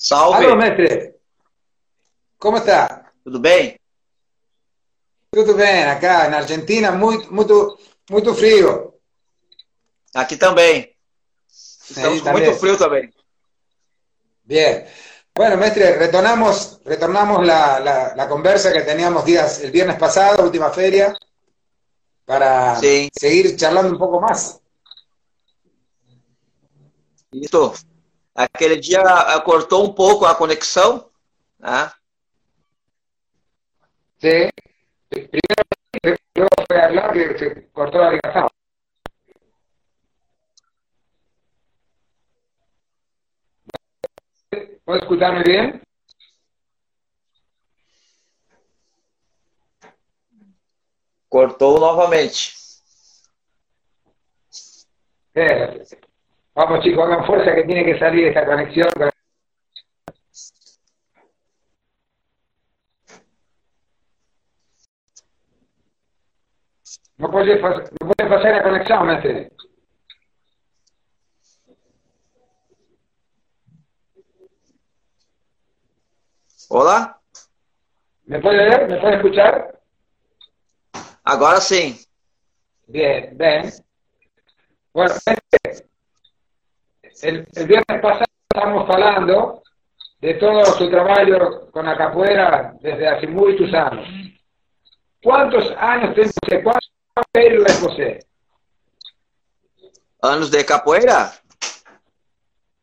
Salve. Alô, mestre. Como está? Tudo bem? Tudo bem. Acá na Argentina, muito, muito, muito frio. Aqui também. Estamos com muito también. frio também. Bien. Bueno, mestre, retornamos, retornamos la, la, la conversa que teníamos días, el viernes pasado, última feria, para seguir charlando un poco más. Isso. Aquele dia ah, cortou um pouco a conexão, né? Sí. Primero, luego fue a hablar que se cortó la ligación. ¿Puedo escucharme bien? Cortou novamente. Eh, Vamos chicos, hagan fuerza que tiene que salir esta conexión. No puede, no puede pasar la conexión, mestre. Olá? ¿Me puede ver? ¿Me puede escuchar? Agora sim. Bien, bien. Bueno, el, el viernes pasado estábamos hablando de todo su trabajo con la capoeira desde hace muchos años. ¿Cuántos años tiene usted? ¿Cuántos años es usted? Anos de capoeira?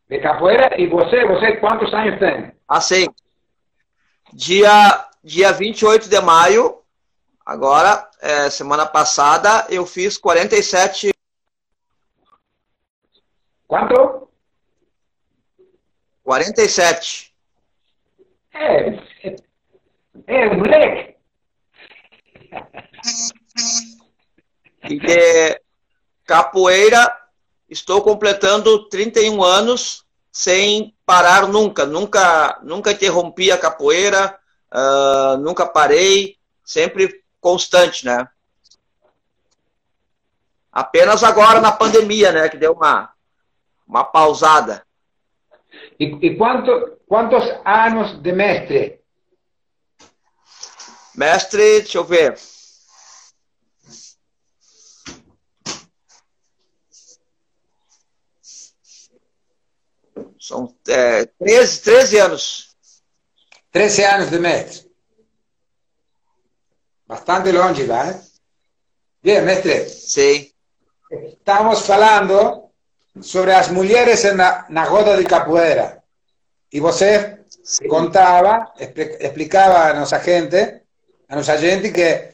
De capoeira y você, você quantos años tem? Assim. Dia, dia 28 de maio, agora, é, semana passada, eu fiz 47. ¿Cuánto? 47. É, é, é moleque. E de capoeira, estou completando 31 anos sem parar nunca. Nunca, nunca interrompi a capoeira, ah, nunca parei, sempre constante, né? Apenas agora na pandemia, né? Que deu uma, uma pausada. ¿Y, y cuánto, cuántos años de mestre? Mestre, deixa eu ver. São é, 13, 13 anos. 13 años de mestre. Bastante longe, ¿vale? Bien, mestre. Sim. Estamos hablando sobre las mujeres en la, na roda de capoeira. Y você sim. contaba, expli- explicaba a nossa gente, a nossa gente que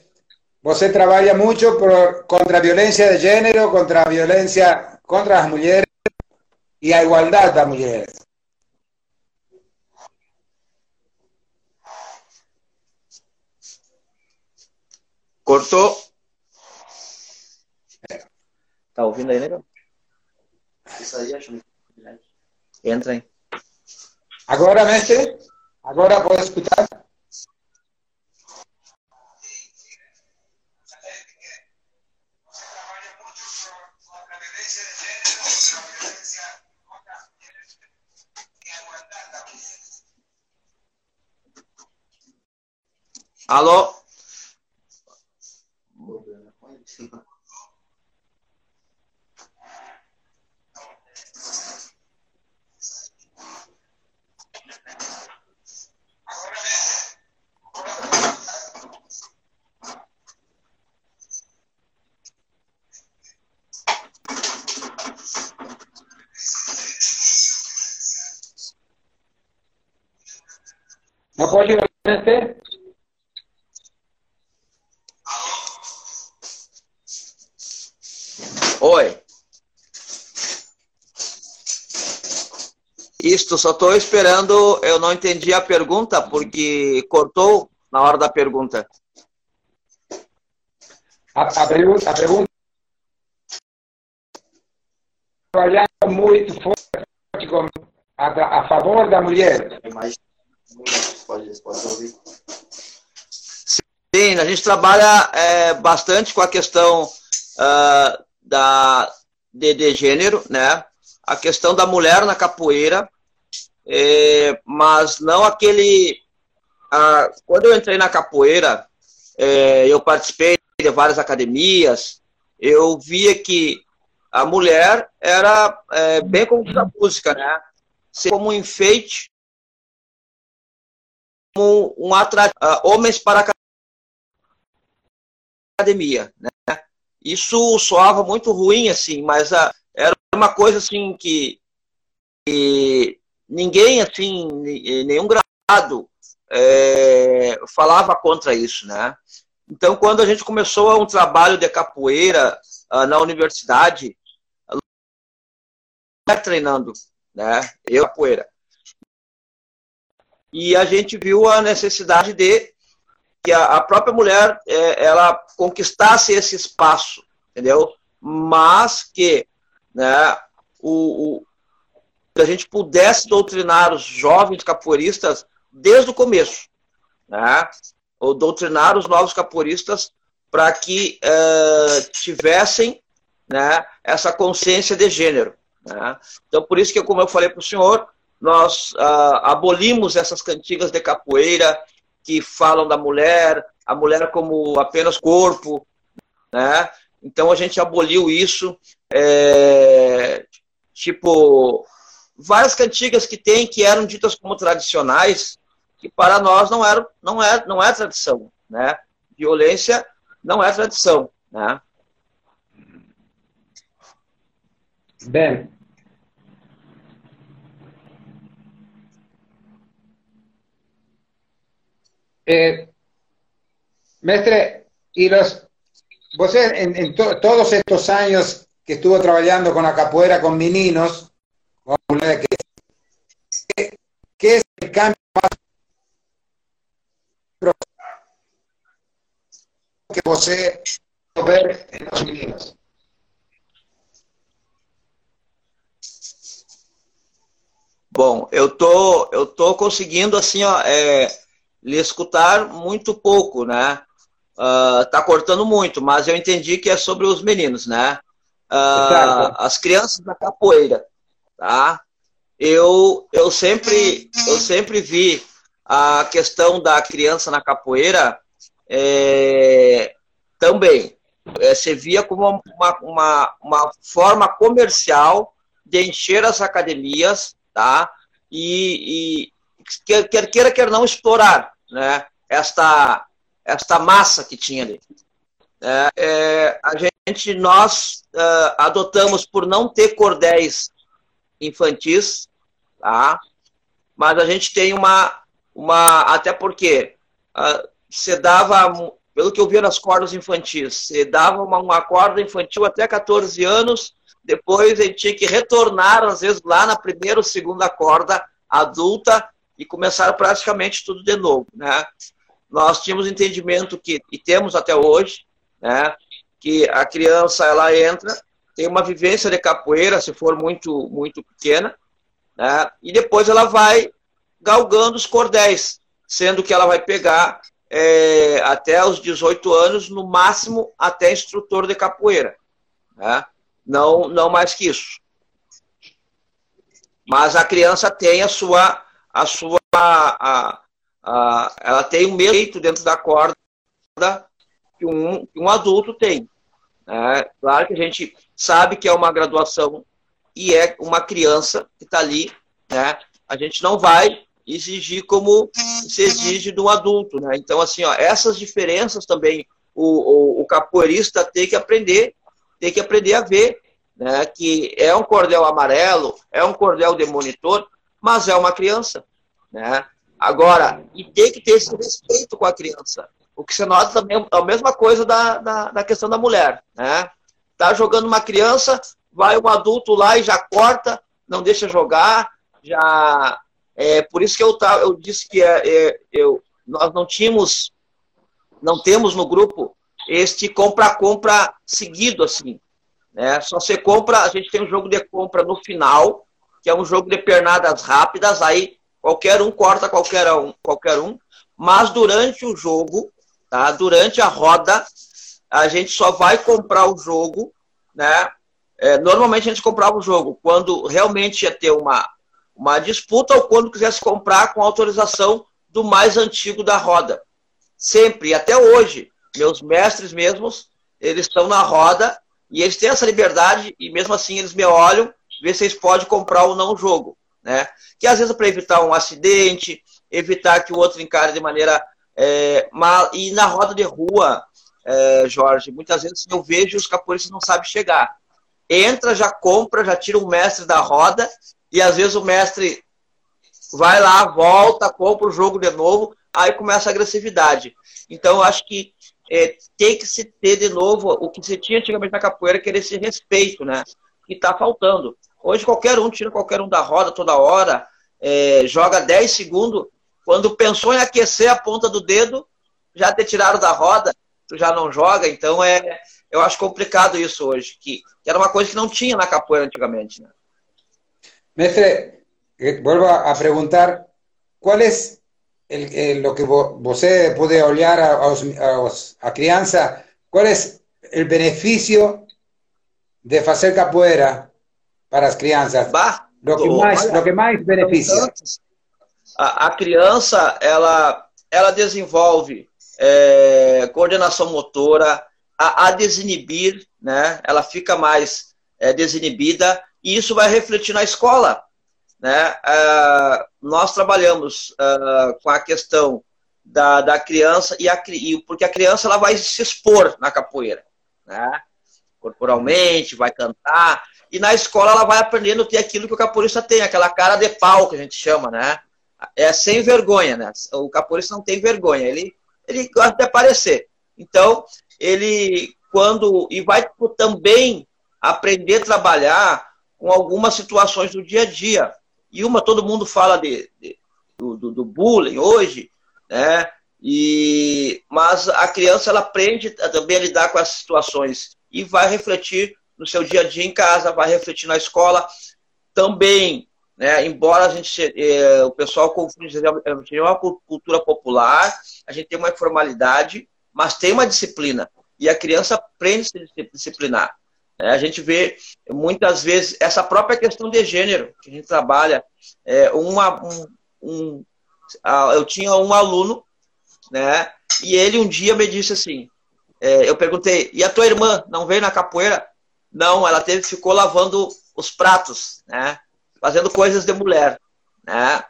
você trabalha muito por, contra a violência de gênero, contra a violência contra as mulheres e a igualdade das mulheres. Cortou. Tá ouvindo aí, legal? Isso aí acho muito. Entra aí. Agora, mestre, agora pode escutar? Alô? Não pode ouvir, mestre? Oi. Isto, só estou esperando. Eu não entendi a pergunta porque cortou na hora da pergunta. A, a pergunta, a pergunta trabalhando muito forte com, a, a favor da mulher. Sim, a gente trabalha é, bastante com a questão ah, da, de, de gênero, né? A questão da mulher na capoeira, é, mas não aquele. Ah, quando eu entrei na capoeira, é, eu participei de várias academias, eu via que a mulher era é, bem como a música, né? Como um enfeite, como um atrativo, uh, homens para a academia, né? Isso soava muito ruim, assim, mas era uma coisa assim que, que ninguém, assim, nenhum grado é, falava contra isso, né? Então, quando a gente começou um trabalho de capoeira uh, na universidade, treinando, né? Eu capoeira. E a gente viu a necessidade de que a, própria mulher é, ela conquistasse esse espaço, entendeu? Mas que, né? O, o a gente pudesse doutrinar os jovens capoeiristas desde o começo, né? Ou doutrinar os novos capoeiristas para que uh, tivessem né, essa consciência de gênero. Né? Então, por isso que, como eu falei para o senhor, nós uh, abolimos essas cantigas de capoeira que falam da mulher, a mulher como apenas corpo, né? Então a gente aboliu isso, é, tipo várias cantigas que tem que eram ditas como tradicionais, que para nós não era, não é, não é tradição, né? Violência não é tradição, né? Bem, Eh, mestre, y los, vos en, en to, todos estos años que estuvo trabajando con la capoeira con meninos, ¿qué, ¿qué es el cambio más que você ver en los meninos? Bom, eu tô, eu tô conseguindo assim, ó, é, lhe escutar muito pouco, né? Uh, tá cortando muito, mas eu entendi que é sobre os meninos, né? Uh, as crianças da capoeira, tá? Eu, eu sempre eu sempre vi a questão da criança na capoeira é, também é, via como uma, uma, uma forma comercial de encher as academias, tá? E, e quer, quer queira, quer não explorar né, esta, esta massa que tinha ali. É, é, a gente, nós uh, adotamos por não ter cordéis infantis, tá? mas a gente tem uma, uma até porque uh, você dava, pelo que eu vi nas cordas infantis, você dava uma, uma corda infantil até 14 anos, depois ele tinha que retornar, às vezes, lá na primeira ou segunda corda adulta, e começaram praticamente tudo de novo, né? Nós tínhamos entendimento que e temos até hoje, né, que a criança ela entra, tem uma vivência de capoeira, se for muito muito pequena, né? E depois ela vai galgando os cordéis, sendo que ela vai pegar é, até os 18 anos, no máximo até instrutor de capoeira. Né? Não, não mais que isso. Mas a criança tem a sua a sua. A, a, ela tem o mesmo jeito dentro da corda que um, que um adulto tem. É, claro que a gente sabe que é uma graduação e é uma criança que está ali, né? A gente não vai exigir como se exige de um adulto, né? Então, assim, ó, essas diferenças também o, o, o capoeirista tem que aprender, tem que aprender a ver, né? Que é um cordel amarelo, é um cordel de monitor, mas é uma criança. Né? Agora, e tem que ter esse respeito com a criança. O que você nota também é a mesma coisa da, da, da questão da mulher. Né? Tá jogando uma criança, vai um adulto lá e já corta, não deixa jogar, já. É, por isso que eu, tá, eu disse que é, é, eu, nós não tínhamos, não temos no grupo este compra-compra seguido assim. Né? Só você compra, a gente tem um jogo de compra no final, que é um jogo de pernadas rápidas, aí qualquer um corta qualquer um, qualquer um, mas durante o jogo, tá? Durante a roda, a gente só vai comprar o jogo, né? É, normalmente a gente comprava o jogo quando realmente ia ter uma, uma disputa ou quando quisesse comprar com autorização do mais antigo da roda. Sempre, até hoje, meus mestres mesmos, eles estão na roda e eles têm essa liberdade e mesmo assim eles me olham, ver se eles podem comprar ou não o jogo. Né? Que às vezes é para evitar um acidente, evitar que o outro encare de maneira é, mal. E na roda de rua, é, Jorge, muitas vezes eu vejo os capoeiristas não sabem chegar. Entra, já compra, já tira o mestre da roda e às vezes o mestre vai lá, volta, compra o jogo de novo, aí começa a agressividade. Então, eu acho que é, tem que se ter de novo o que se tinha antigamente na capoeira, que era esse respeito, né? Que está faltando. Hoje qualquer um tira qualquer um da roda toda hora, é, joga 10 segundos. Quando pensou em aquecer a ponta do dedo, já te tiraram da roda, tu já não joga. Então é, eu acho complicado isso hoje, que, que era uma coisa que não tinha na capoeira antigamente. Né? Mestre, eh, vuelvo a perguntar, qual é el, el, lo que você pode olhar a, a, a criança, qual é o benefício de fazer capoeira para as crianças? Bah, lo que mais, olha, lo que mais beneficia. A, a criança, ela, ela desenvolve é, coordenação motora, a, a, desinibir, né? Ela fica mais é, desinibida e isso vai refletir na escola. Né? Uh, nós trabalhamos uh, com a questão da, da criança e, a, e porque a criança ela vai se expor na capoeira, né? corporalmente, vai cantar e na escola ela vai aprendendo ter aquilo que o capoeirista tem, aquela cara de pau que a gente chama, né? É sem vergonha, né? O capoeirista não tem vergonha, ele ele gosta de aparecer. Então ele quando e vai também aprender a trabalhar com algumas situações do dia a dia. E uma, todo mundo fala de, de do, do, bullying hoje, né? E, mas a criança ela aprende também a lidar com essas situações e vai refletir no seu dia a dia em casa, vai refletir na escola também, né? Embora a gente eh, o pessoal confunde a gente tem uma cultura popular, a gente tem uma informalidade, mas tem uma disciplina e a criança aprende a se disciplinar. É, a gente vê muitas vezes essa própria questão de gênero que a gente trabalha. É, uma, um, um, eu tinha um aluno, né? E ele um dia me disse assim: é, eu perguntei, e a tua irmã não veio na capoeira? Não, ela teve, ficou lavando os pratos, né? Fazendo coisas de mulher, né?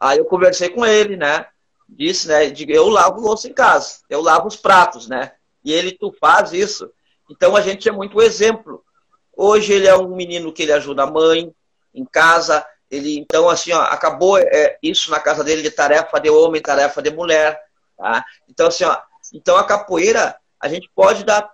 Aí eu conversei com ele, né? Disse, né? Eu lavo louça em casa, eu lavo os pratos, né? E ele, tu faz isso? Então a gente é muito exemplo. Hoje ele é um menino que ele ajuda a mãe em casa. Ele então assim ó, acabou é, isso na casa dele de tarefa de homem, tarefa de mulher. Tá? Então assim ó, então a capoeira a gente pode dar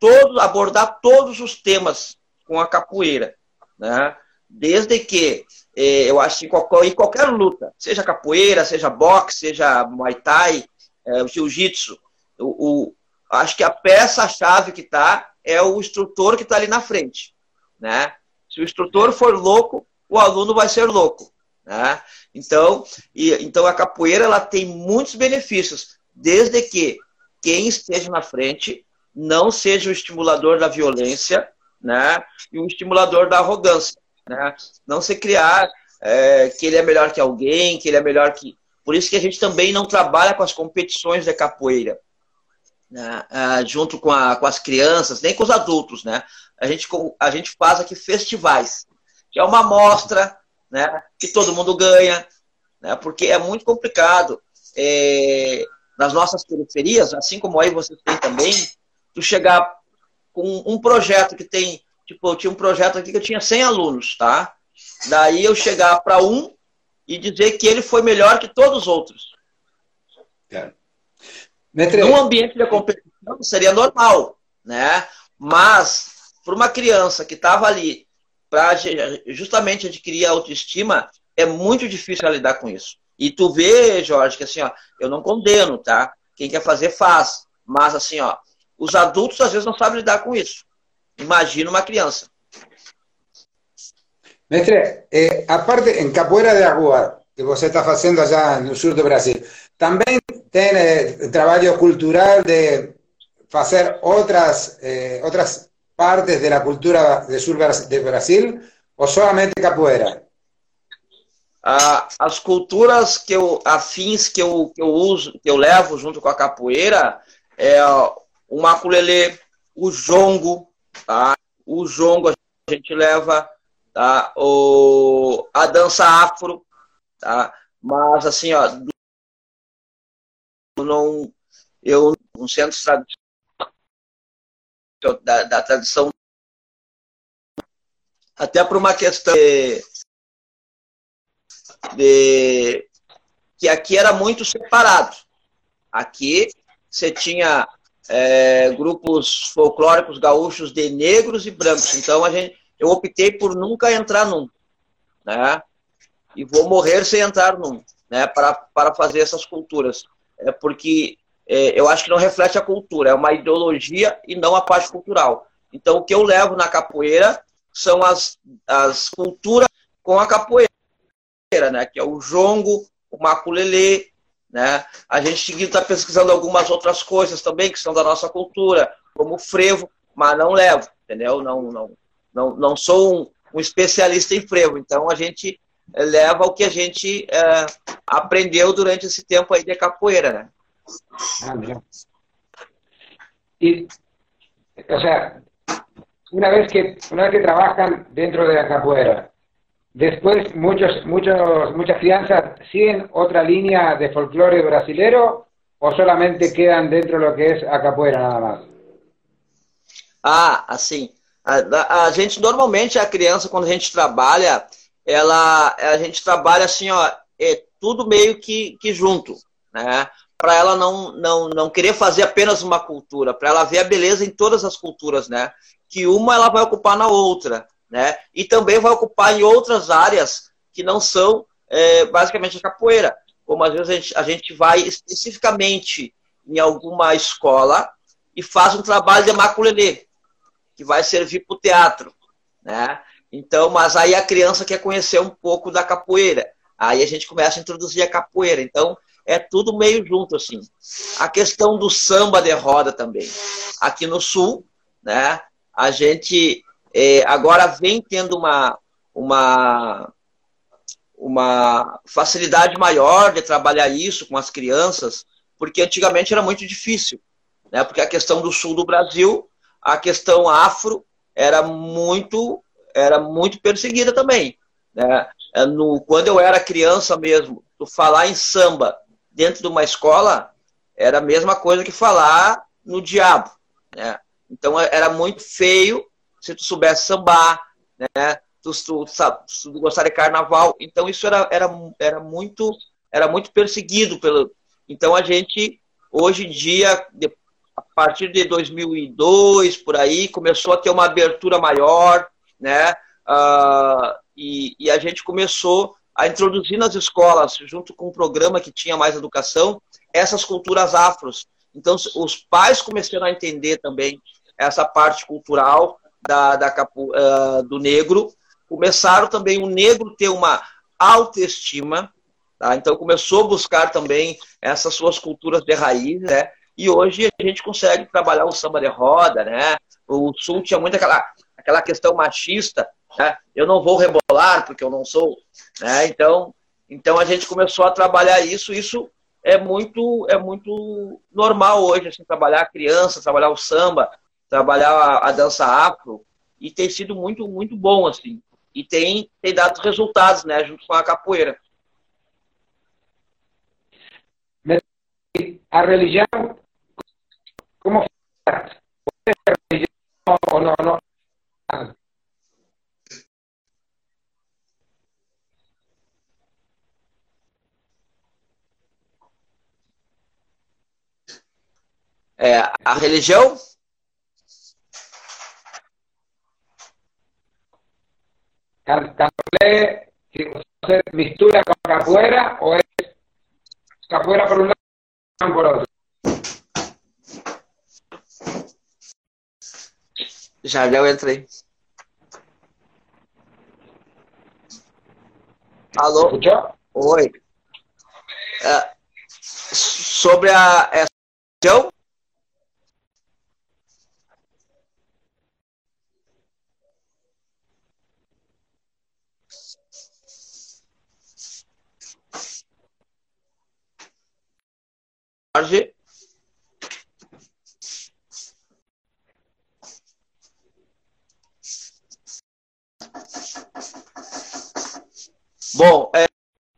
todos abordar todos os temas com a capoeira, né? Desde que é, eu acho que em qualquer, em qualquer luta, seja capoeira, seja boxe, seja muay thai, o jiu-jitsu, o, o, acho que a peça-chave que está é o instrutor que está ali na frente. Né? Se o instrutor for louco, o aluno vai ser louco. Né? Então, e, então a capoeira ela tem muitos benefícios, desde que quem esteja na frente não seja o estimulador da violência né? e o estimulador da arrogância. Né? Não se criar é, que ele é melhor que alguém, que ele é melhor que. Por isso que a gente também não trabalha com as competições de capoeira né, uh, junto com, a, com as crianças, nem com os adultos, né? A gente, a gente faz aqui festivais, que é uma amostra, né? Que todo mundo ganha, né? Porque é muito complicado. É, nas nossas periferias, assim como aí vocês têm também, tu chegar com um projeto que tem, tipo, eu tinha um projeto aqui que eu tinha 100 alunos, tá? Daí eu chegar para um e dizer que ele foi melhor que todos os outros. É. Metre... Num ambiente de competição seria normal, né? Mas para uma criança que estava ali para justamente adquirir a autoestima, é muito difícil lidar com isso. E tu vê, Jorge, que assim, ó, eu não condeno, tá? Quem quer fazer, faz. Mas assim, ó, os adultos às vezes não sabem lidar com isso. Imagina uma criança. Mestre, eh, a parte em capoeira de agua que você está fazendo allá no sul do Brasil, também tem trabajo cultural de hacer otras, eh, otras partes de la cultura de sur de Brasil o solamente capoeira? Ah, as culturas que eu, afins que eu, que eu uso, que eu levo junto com a capoeira é o maculelê, o jongo, tá? O jongo a gente leva, tá? O, a dança afro, tá? Mas assim, ó, não, eu no centro da, da tradição até por uma questão de, de, que aqui era muito separado. Aqui você tinha é, grupos folclóricos gaúchos de negros e brancos. Então a gente, eu optei por nunca entrar num, né? E vou morrer sem entrar num, né? Para, para fazer essas culturas, é porque é, eu acho que não reflete a cultura, é uma ideologia e não a parte cultural. Então o que eu levo na capoeira são as, as culturas com a capoeira, né? Que é o jongo, o maculelê, né? A gente está pesquisando algumas outras coisas também que são da nossa cultura, como frevo, mas não levo, entendeu? Não, não, não, não sou um, um especialista em frevo, então a gente eh, leva o que a gente é, aprendeu durante esse tempo aí de capoeira, né? Ah, e, o sea, una vez que una vez que trabajan dentro de la capoeira Después, muchos, muchos, muchas crianzas siguen otra línea de folclore brasilero o solamente quedan dentro de lo que es a capoeira nada más? Ah, assim. A, a, gente, normalmente, a criança, quando a gente trabalha, ela, a gente trabalha assim, ó, é tudo meio que, que junto, né? Para ela não, não, não querer fazer apenas uma cultura, para ela ver a beleza em todas as culturas, né? Que uma ela vai ocupar na outra né? E também vai ocupar em outras áreas que não são é, basicamente a capoeira. Como às vezes a gente, a gente vai especificamente em alguma escola e faz um trabalho de maculelê, que vai servir para o teatro, né? Então, mas aí a criança quer conhecer um pouco da capoeira. Aí a gente começa a introduzir a capoeira. Então, é tudo meio junto, assim. A questão do samba de roda também. Aqui no Sul, né, a gente é, agora vem tendo uma, uma, uma facilidade maior de trabalhar isso com as crianças, porque antigamente era muito difícil, né? porque a questão do sul do Brasil, a questão afro, era muito, era muito perseguida também. Né? É, no, quando eu era criança mesmo, falar em samba dentro de uma escola era a mesma coisa que falar no diabo. Né? Então era muito feio se tu soubesse sambar, né? Tu, tu, tu de carnaval. Então isso era, era, era muito era muito perseguido pelo. Então a gente hoje em dia a partir de 2002 por aí começou a ter uma abertura maior, né? Uh, e, e a gente começou a introduzir nas escolas, junto com um programa que tinha mais educação, essas culturas afros. Então, os pais começaram a entender também essa parte cultural da, da capu, uh, do negro, começaram também o negro ter uma autoestima, tá? então começou a buscar também essas suas culturas de raiz, né? E hoje a gente consegue trabalhar o samba de roda, né? O sul tinha muito aquela, aquela questão machista, né? Eu não vou rebolar porque eu não sou, né? Então, então a gente começou a trabalhar isso, isso é muito é muito normal hoje assim trabalhar a criança, trabalhar o samba, trabalhar a, a, dança afro e tem sido muito, muito bom, assim. E tem, tem dado resultados, né, junto com a capoeira. A religião, como religião ou não, não? É, a religião Candomblé, se mistura con capoeira o es capoeira por un lado por otro. Já, já eu entrei. Alô? Escuchou? Oi. É, sobre a essa Jorge. Bom, é,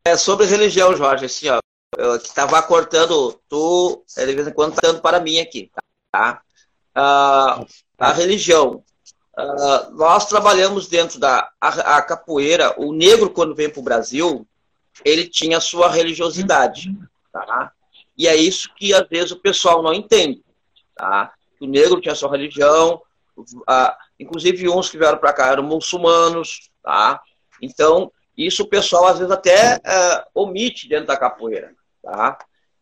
é sobre religião, Jorge, assim, ó, eu, que estava cortando, tu, é, de vez em quando, tá dando para mim aqui, tá? Ah, a religião. Ah, nós trabalhamos dentro da a, a capoeira, o negro, quando vem para o Brasil, ele tinha sua religiosidade, tá? E é isso que, às vezes, o pessoal não entende, tá? O negro tinha a sua religião, ah, inclusive uns que vieram para cá eram muçulmanos, tá? Então, isso o pessoal às vezes até uh, omite dentro da capoeira, tá?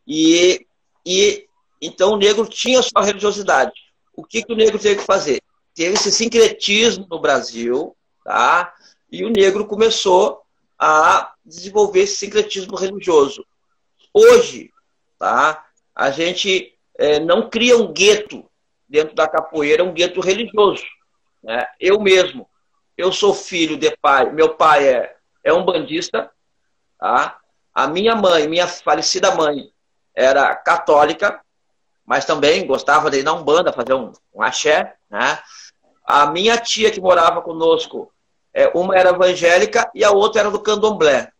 E, e então o negro tinha sua religiosidade. O que, que o negro teve que fazer? Teve esse sincretismo no Brasil, tá? E o negro começou a desenvolver esse sincretismo religioso. Hoje, tá? A gente é, não cria um gueto dentro da capoeira, um gueto religioso. Né? Eu mesmo, eu sou filho de pai, meu pai é é um bandista. Tá? A minha mãe, minha falecida mãe, era católica, mas também gostava de ir na Umbanda, fazer um, um axé. Né? A minha tia que morava conosco, é, uma era evangélica e a outra era do candomblé.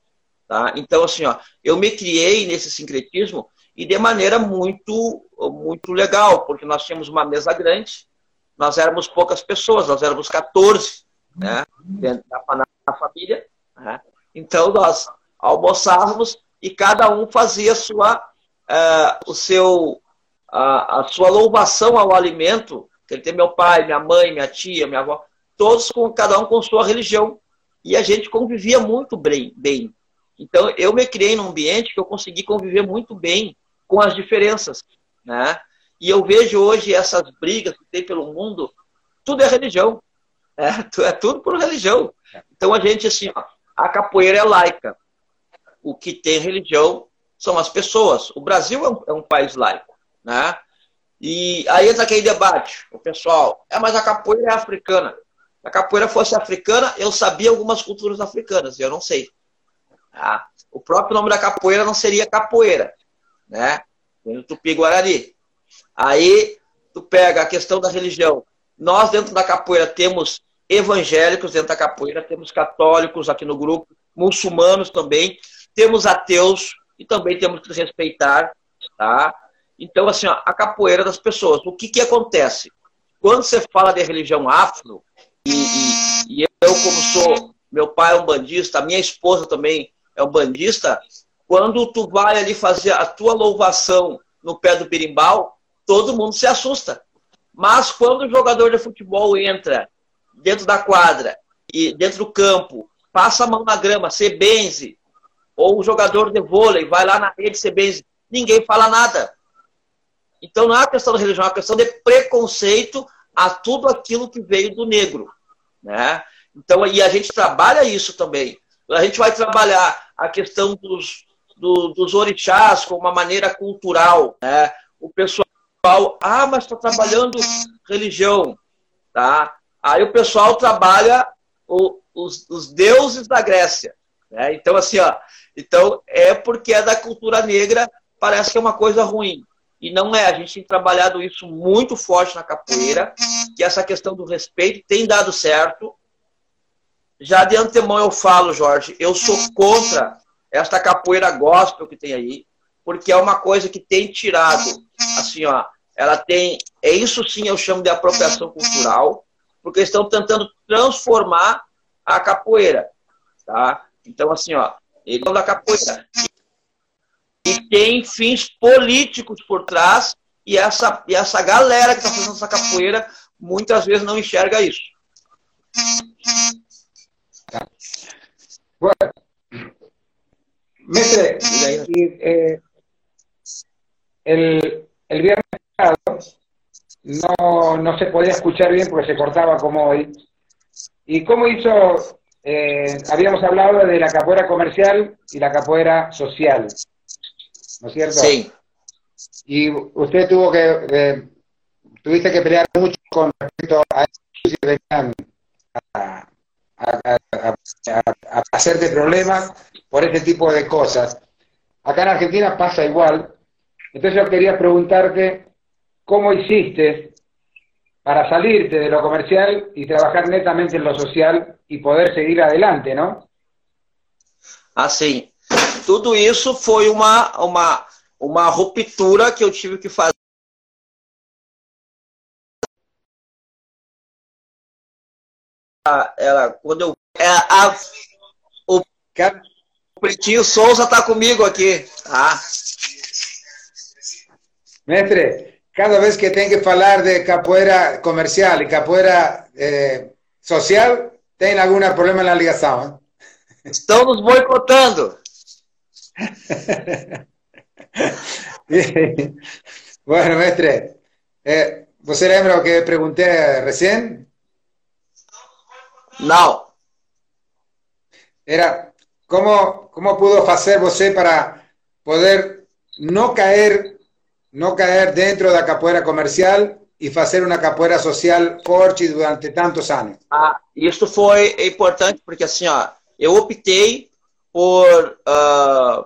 Tá? Então, assim, ó, eu me criei nesse sincretismo e de maneira muito, muito legal, porque nós tínhamos uma mesa grande, nós éramos poucas pessoas, nós éramos 14 né, dentro da, família, né? Então nós almoçávamos e cada um fazia sua, uh, o seu, a, a sua louvação ao alimento. Ele tem meu pai, minha mãe, minha tia, minha avó, todos com cada um com sua religião. E a gente convivia muito bem. bem. Então eu me criei num ambiente que eu consegui conviver muito bem com as diferenças. Né? E eu vejo hoje essas brigas que tem pelo mundo, tudo é religião. É, é tudo por religião. Então a gente, assim, ó, a capoeira é laica. O que tem religião são as pessoas. O Brasil é um, é um país laico, né? E aí entra aquele debate, o pessoal, é, mas a capoeira é africana. Se a capoeira fosse africana, eu sabia algumas culturas africanas, eu não sei. Tá? O próprio nome da capoeira não seria capoeira, né? No Tupi-Guarani. Aí tu pega a questão da religião. Nós, dentro da capoeira, temos evangélicos dentro da capoeira, temos católicos aqui no grupo, muçulmanos também, temos ateus e também temos que respeitar, tá? Então, assim, ó, a capoeira das pessoas. O que que acontece? Quando você fala de religião afro, e, e, e eu, como sou, meu pai é um bandista, minha esposa também é um bandista, quando tu vai ali fazer a tua louvação no pé do berimbau, todo mundo se assusta. Mas quando o jogador de futebol entra dentro da quadra e dentro do campo, passa a mão na grama, se benze, ou o jogador de vôlei vai lá na rede, se benze, ninguém fala nada. Então não é uma questão da religião, é uma questão de preconceito a tudo aquilo que veio do negro. Né? Então, e a gente trabalha isso também. A gente vai trabalhar a questão dos, do, dos orixás como uma maneira cultural. Né? O pessoal, ah, mas está trabalhando religião. Tá? Aí o pessoal trabalha o, os, os, deuses da Grécia. Né? Então, assim, ó, então é porque é da cultura negra, parece que é uma coisa ruim. E não é, a gente tem trabalhado isso muito forte na capoeira, que essa questão do respeito tem dado certo. Já de antemão eu falo, Jorge, eu sou contra esta capoeira gospel que tem aí, porque é uma coisa que tem tirado, assim, ó, ela tem, é isso sim eu chamo de apropriação cultural, porque estão tentando transformar a capoeira, tá? Então, assim, ó, ele é da capoeira. E tem fins políticos por trás, e essa, e essa galera que está fazendo essa capoeira muitas vezes não enxerga isso. Bueno, mestre, eh, el, el viernes no, no se podía escuchar bien porque se cortaba como hoy. ¿Y cómo hizo? Eh, habíamos hablado de la capoeira comercial y la capoeira social, ¿no es cierto? Sí. Y usted tuvo que, eh, tuviste que pelear mucho con respecto a a, a, a, a, hacerte problemas por ese tipo de cosas. Acá en Argentina pasa igual, Entonces yo quería preguntarte cómo hiciste para salirte de lo comercial y trabajar netamente en lo social y poder seguir adelante, ¿no? Assim, tudo isso foi uma, uma, uma ruptura que eu tive que fazer. Ela, quando eu. É, a, o, o Pretinho Souza tá comigo aqui, tá? Mestre, cada vez que tem que falar de capoeira comercial e capoeira eh, social, tem algum problema na ligação. Hein? Estão nos boicotando. bueno, mestre, eh, ¿você lembra o que perguntei recém? Não. Era como, como pudo fazer você para poder não cair não cair dentro da capoeira comercial e fazer uma capoeira social forte durante tantos anos? Ah, isso foi importante porque assim, ó, eu optei por uh,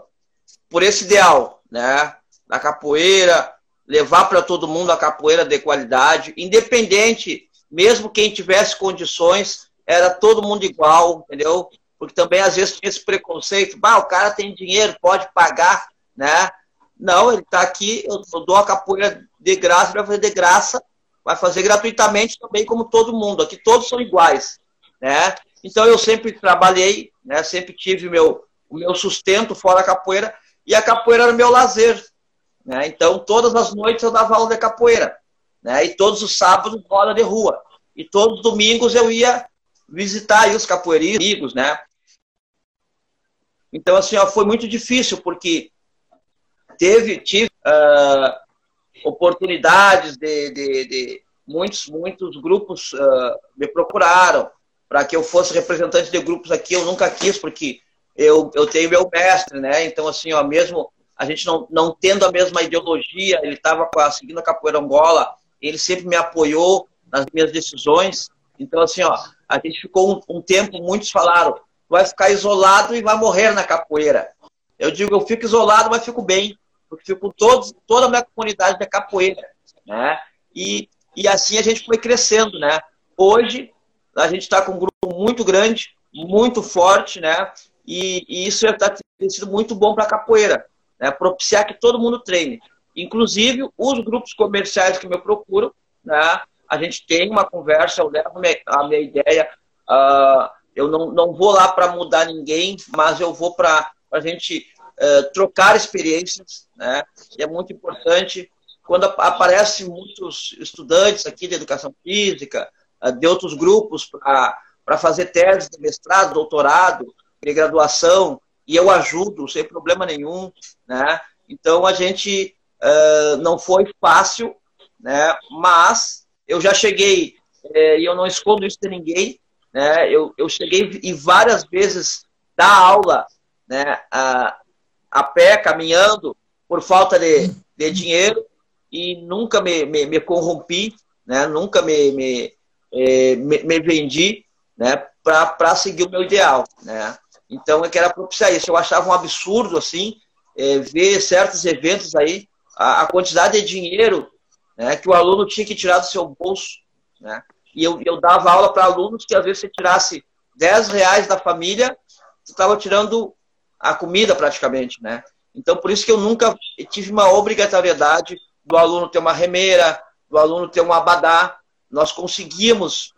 por esse ideal, né, da capoeira, levar para todo mundo a capoeira de qualidade, independente, mesmo quem tivesse condições, era todo mundo igual, entendeu? Porque também às vezes tinha esse preconceito, bah, o cara tem dinheiro, pode pagar, né? Não, ele está aqui, eu, dou a capoeira de graça, vai fazer de graça, vai fazer gratuitamente também, como todo mundo. Aqui todos são iguais, né? Então eu sempre trabalhei, né? Sempre tive meu, o meu sustento fora a capoeira e a capoeira era o meu lazer, né? Então todas as noites eu dava aula de capoeira, né? E todos os sábados roda de rua e todos os domingos eu ia visitar aí os capoeiristas, amigos, né? Então assim, ó, foi muito difícil porque teve tive uh, oportunidades de, de, de, muitos muitos grupos uh, me procuraram para que eu fosse representante de grupos aqui. Eu nunca quis porque eu, eu tenho meu mestre né? Então assim ó mesmo a gente não, não tendo a mesma ideologia ele estava seguindo a capoeira angola ele sempre me apoiou nas minhas decisões. Então assim ó a gente ficou um, um tempo muitos falaram vai ficar isolado e vai morrer na capoeira eu digo eu fico isolado mas fico bem porque fico com todos, toda a minha comunidade da capoeira, né? E, e assim a gente foi crescendo, né? Hoje a gente está com um grupo muito grande, muito forte, né? E, e isso está tem sido muito bom para a capoeira, né? Propiciar que todo mundo treine, inclusive os grupos comerciais que me procuram, né? A gente tem uma conversa, eu levo a minha ideia, uh, eu não, não vou lá para mudar ninguém, mas eu vou para a gente uh, trocar experiências, né? E é muito importante quando aparecem muitos estudantes aqui de educação física, uh, de outros grupos para fazer tese de mestrado, doutorado, de graduação, e eu ajudo sem problema nenhum, né? Então a gente uh, não foi fácil, né? Mas eu já cheguei eh, e eu não escondo isso de ninguém, né? Eu, eu cheguei e várias vezes dar aula, né? a pé, caminhando, por falta de, de dinheiro e nunca me, me, me corrompi, né? nunca me, me, eh, me, me vendi né? para seguir o meu ideal. Né? Então, eu quero propiciar isso. Eu achava um absurdo assim é, ver certos eventos aí, a, a, quantidade de dinheiro né, que o aluno tinha que tirar do seu bolso. Né? E eu, eu dava aula para alunos que às vezes você tirasse 10 reais da família, você estava tirando a comida praticamente, né? Então, por isso que eu nunca tive uma obrigatoriedade do aluno ter uma remeira, do aluno ter um abadá. Nós conseguimos,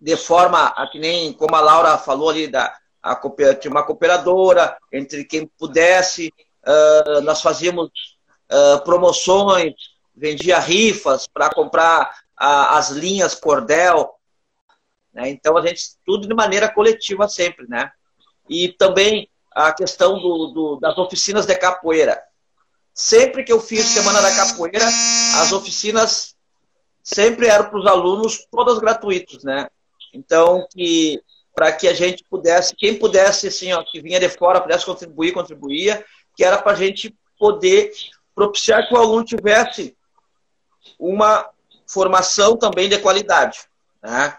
de forma, que nem como a Laura falou ali, da, a, tinha uma cooperadora, entre quem pudesse, uh, nós fazíamos uh, promoções, vendia rifas para comprar uh, as linhas cordel. Né? Então, a gente, tudo de maneira coletiva sempre, né? E também a questão do, do, das oficinas de capoeira. Sempre que eu fiz Semana da Capoeira, as oficinas sempre eram para os alunos, todas gratuitas, né? Então, que para que a gente pudesse, quem pudesse, assim, ó, que vinha de fora, pudesse contribuir, contribuía, que era para a gente poder propiciar que o aluno tivesse uma formação também de qualidade, né?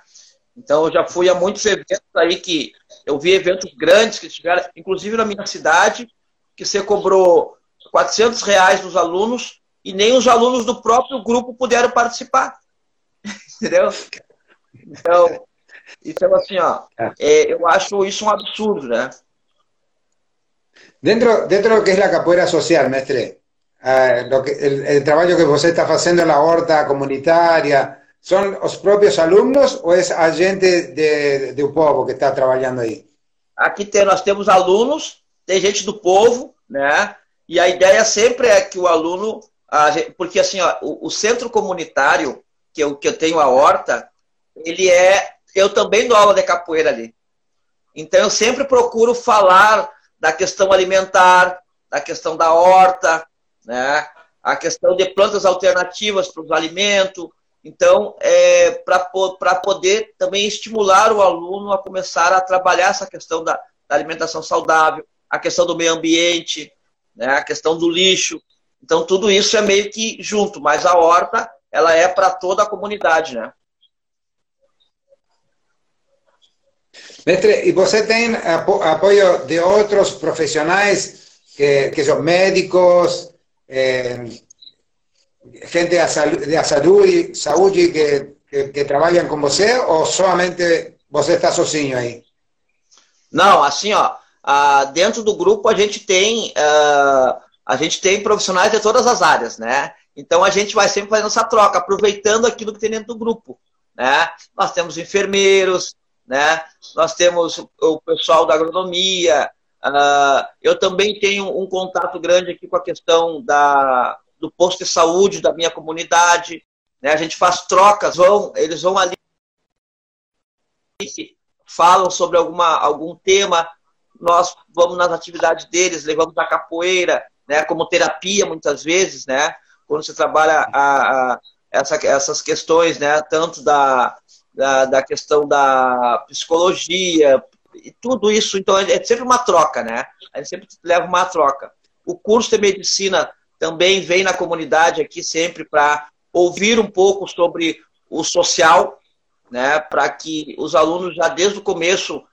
Então, eu já fui a muitos eventos aí que eu vi eventos grandes que tiveram, inclusive na minha cidade, que você cobrou 400 reais dos alunos e nem os alunos do próprio grupo puderam participar. Entendeu? Então, então assim, ó, é. é, eu acho isso um absurdo, né? Dentro, dentro do que é a capoeira social, mestre, uh, lo que, el, el, trabalho que você está fazendo na horta comunitária, são os próprios alunos ou é a gente de, do povo que está trabalhando aí? Aqui tem, nós temos alunos, tem gente do povo, né? E a ideia sempre é que o aluno, porque assim, o, o centro comunitário que eu, que eu tenho a horta, ele é, eu também dou aula de capoeira ali. Então eu sempre procuro falar da questão alimentar, da questão da horta, né? A questão de plantas alternativas para os alimentos, então, é, para poder também estimular o aluno a começar a trabalhar essa questão da, da alimentação saudável, a questão do meio ambiente, né, a questão do lixo. Então, tudo isso é meio que junto, mas a horta ela é para toda a comunidade, né? Mestre, e você tem apoio de outros profissionais que, que são médicos, eh, gente de saúde, que, que, que, trabalham com você ou somente você está sozinho aí? Não, assim, ó, dentro do grupo a gente tem a gente tem profissionais de todas as áreas, né? Então a gente vai sempre fazendo essa troca, aproveitando aquilo que tem dentro do grupo, né? Nós temos enfermeiros, né? Nós temos o pessoal da agronomia. Uh, eu também tenho um contato grande aqui com a questão da, do posto de saúde da minha comunidade. Né? A gente faz trocas, vão, eles vão ali falam sobre alguma, algum tema, nós vamos nas atividades deles, levamos a capoeira, né, como terapia muitas vezes, né, quando você trabalha a, a essa, essas questões, né, tanto da, da, da, questão da psicologia e tudo isso, então é sempre uma troca, né, a gente sempre leva uma troca. O curso de medicina também vem na comunidade aqui sempre para ouvir um pouco sobre o social, né, para que os alunos já desde o começo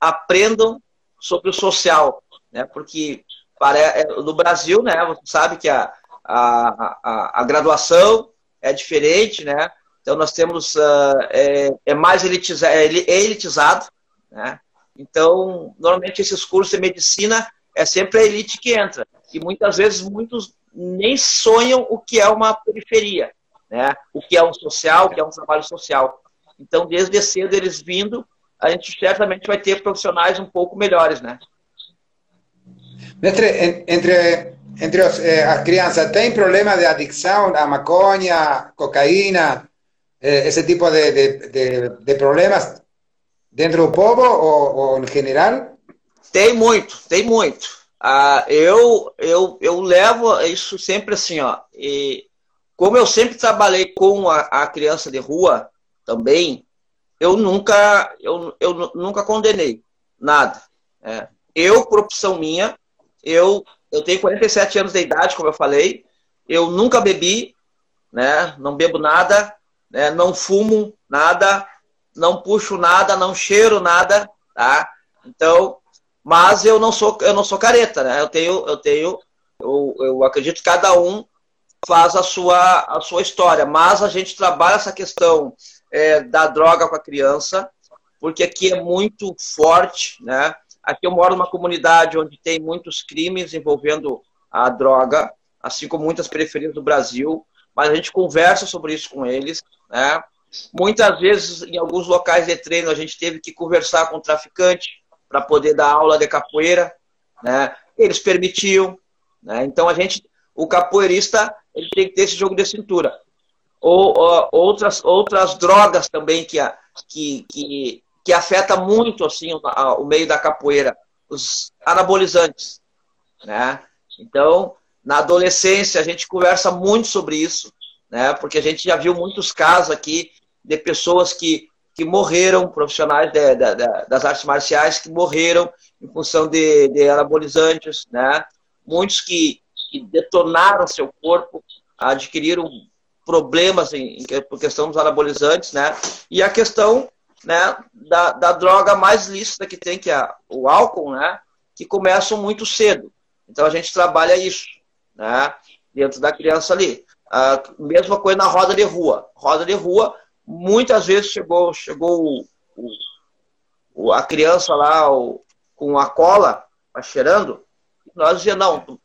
aprendam sobre o social, né, porque é, no Brasil, né, você sabe que a, a, a, a graduação é diferente, né, então nós temos uh, é, é, mais elitizado, é elitizado, né, então normalmente esses cursos de medicina é sempre a elite que entra e muitas vezes muitos nem sonham o que é uma periferia, né? o que é um social, o que é um trabalho social. Então, desde cedo eles vindo, a gente certamente vai ter profissionais um pouco melhores, né? Mestre, entre, entre os, eh, as crianças, tem problema de adicção a maconha, cocaína, eh, esse tipo de, de, de, de, problemas dentro do povo ou, ou em geral? Tem muito, tem muito. Ah, eu, eu, eu levo isso sempre assim, ó. E como eu sempre trabalhei com a, a criança de rua também, eu nunca, eu, eu nunca condenei nada. É. Eu, por opção minha, eu, eu tenho 47 anos de idade, como eu falei, eu nunca bebi, né? Não bebo nada, né? Não fumo nada, não puxo nada, não cheiro nada, tá? Então, mas eu não sou, eu não sou careta, né? Eu tenho, eu tenho, eu, eu acredito que cada um faz a sua, a sua história, mas a gente trabalha essa questão é, da droga com a criança, porque aqui é muito forte, né? Aqui eu moro numa comunidade onde tem muitos crimes envolvendo a droga, assim como muitas periferias do Brasil, mas a gente conversa sobre isso com eles, né? Muitas vezes, em alguns locais de treino, a gente teve que conversar com o traficante, para poder dar aula de capoeira, né? Eles permitiam, né? Então a gente, o capoeirista, ele tem que ter esse jogo de cintura. Ou, ou outras outras drogas também que que, que, que afeta muito assim o, o meio da capoeira, os anabolizantes, né? Então, na adolescência a gente conversa muito sobre isso, né? Porque a gente já viu muitos casos aqui de pessoas que que morreram, profissionais de, de, de, das artes marciais que morreram em função de, de anabolizantes, né? Muitos que, que, detonaram seu corpo, adquiriram problemas em, em, por questão dos anabolizantes, né? E a questão né, da, da droga mais lícita que tem, que é o álcool, né? Que começam muito cedo. Então a gente trabalha isso, né? Dentro da criança ali. A mesma coisa na roda de rua. Roda de rua, muitas vezes chegou, chegou o, o, a criança lá o, com a cola, cheirando, nós dizia não, tu,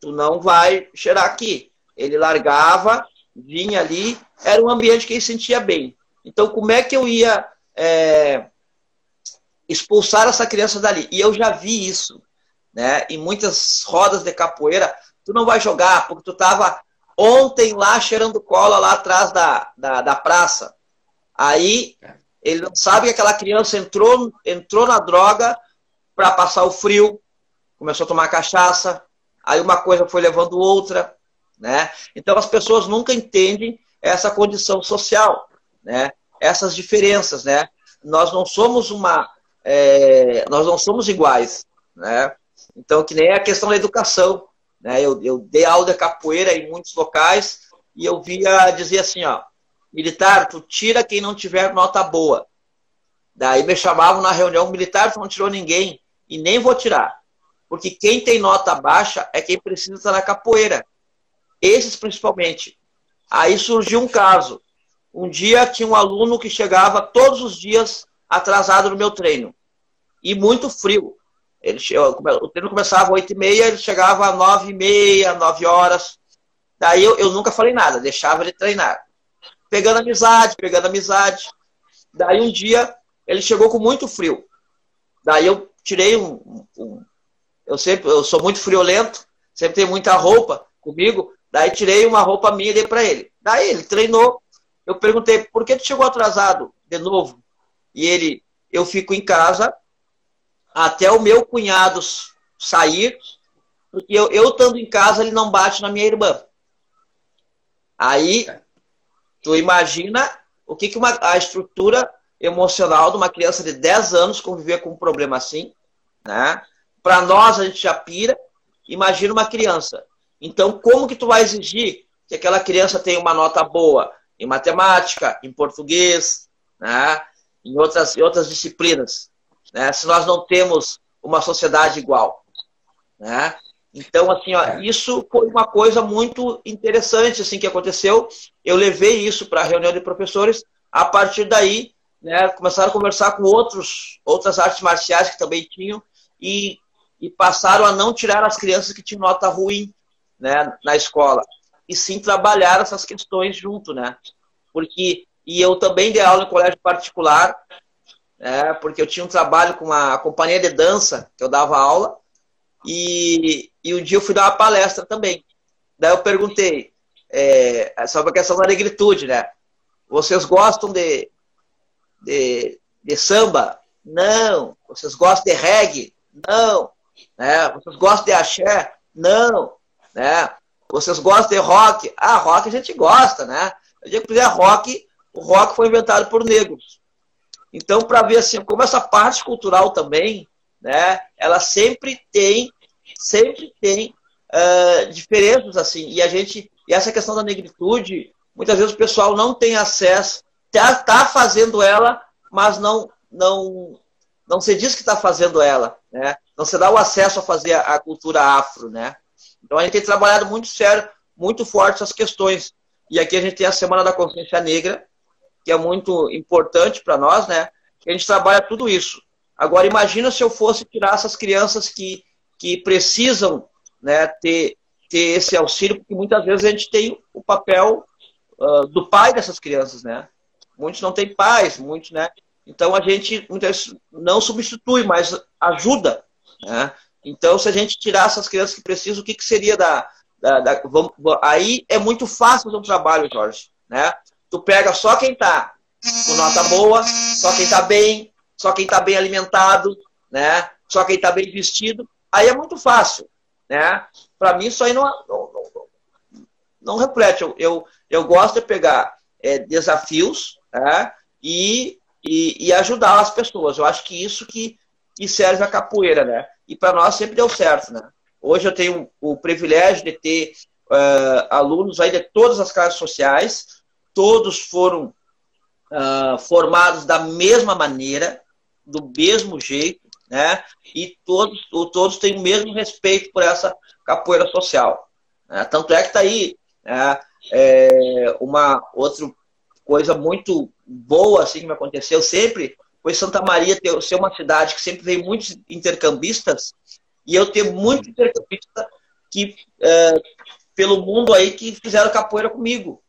tu não vai cheirar aqui. Ele largava, vinha ali, era um ambiente que ele sentia bem. Então, como é que eu ia é, expulsar essa criança dali? E eu já vi isso, né? Em muitas rodas de capoeira, tu não vai jogar porque tu estava ontem lá cheirando cola lá atrás da, da, da praça. Aí ele não sabe que aquela criança entrou, entrou na droga para passar o frio, começou a tomar cachaça, aí uma coisa foi levando outra, né? Então as pessoas nunca entendem essa condição social, né? Essas diferenças, né? Nós não somos uma, é, nós não somos iguais, né? Então que nem a questão da educação, né? Eu, eu dei aula de capoeira em muitos locais e eu via dizer assim, ó, militar, tu tira quem não tiver nota boa. Daí me chamavam na reunião, militar, tu não tirou ninguém e nem vou tirar. Porque quem tem nota baixa é quem precisa estar na capoeira. Esses principalmente. Aí surgiu um caso. Um dia tinha um aluno que chegava todos os dias atrasado no meu treino. E muito frio. Ele, o treino começava às 8 e meia, ele chegava às 9 e meia, 9 horas. Daí eu, eu nunca falei nada, deixava ele treinar. Pegando amizade, pegando amizade. Daí um dia ele chegou com muito frio. Daí eu tirei um, um, eu sempre eu sou muito friolento, sempre tenho muita roupa comigo. Daí tirei uma roupa minha e dei para ele. Daí ele treinou. Eu perguntei, por que tu chegou atrasado de novo? E ele, eu fico em casa até o meu cunhado sair, porque eu, eu estando em casa, ele não bate na minha irmã. Aí, tu imagina o que, que uma, a estrutura emocional de uma criança de 10 anos conviver com um problema assim, né? Para nós, a gente já pira. Imagina uma criança. Então, como que tu vai exigir que aquela criança tenha uma nota boa em matemática, em português, né? em, outras, em outras disciplinas, né? se nós não temos uma sociedade igual? Né? Então, assim, ó, é. isso foi uma coisa muito interessante assim que aconteceu. Eu levei isso para a reunião de professores. A partir daí, né, começaram a conversar com outros, outras artes marciais que também tinham e e passaram a não tirar as crianças que tinham nota ruim né, na escola, e sim trabalhar essas questões junto, né? Porque, e eu também dei aula em colégio particular, né, porque eu tinha um trabalho com uma companhia de dança, que eu dava aula, e, e um dia eu fui dar uma palestra também. Daí eu perguntei é, sobre a questão da negritude, né? Vocês gostam de, de, de samba? Não. Vocês gostam de reggae? Não. Né? Vocês gostam de axé? Não. Né? Vocês gostam de rock? Ah, rock a gente gosta, né? Eu digo que rock, o rock foi inventado por negros. Então, para ver assim, como essa parte cultural também, né, ela sempre tem, sempre tem uh, diferenças assim. E a gente, e essa questão da negritude, muitas vezes o pessoal não tem acesso, tá, tá fazendo ela, mas não, não, não se diz que está fazendo ela, né? Não se dá o acesso a fazer a, a, cultura afro, né? Então a gente tem trabalhado muito sério, muito forte essas questões. E aqui a gente tem a Semana da Consciência Negra, que é muito importante para nós, né? Que a gente trabalha tudo isso. Agora imagina se eu fosse tirar essas crianças que, que precisam, né, ter ter esse auxílio, porque muitas vezes a gente tem o papel uh, do pai dessas crianças, né? Muitos não têm pais, muitos, né? Então a gente muitas não substitui, mas ajuda. Né? Então, se a gente tirar essas crianças que precisam, o que, que seria da. da, da vamos, aí é muito fácil fazer um trabalho, Jorge. Né? Tu pega só quem está com nota boa, só quem está bem, só quem está bem alimentado, né? só quem está bem vestido. Aí é muito fácil. Né? Para mim, isso aí não, não, não, não reflete. Eu, eu, eu gosto de pegar é, desafios né? e e, e, ajudar as pessoas. Eu acho que isso que, que serve a capoeira, né? E para nós sempre deu certo, né? Hoje eu tenho o privilégio de ter uh, alunos aí de todas as classes sociais, todos foram uh, formados da mesma maneira, do mesmo jeito, né? E todos, todos têm o mesmo respeito por essa capoeira social. Né? Tanto é que está aí né? é, uma outra coisa muito boa assim que me aconteceu sempre foi Santa Maria ter, ser uma cidade que sempre veio muitos intercambistas e eu ter muitos intercambistas que é, pelo mundo aí que fizeram capoeira comigo,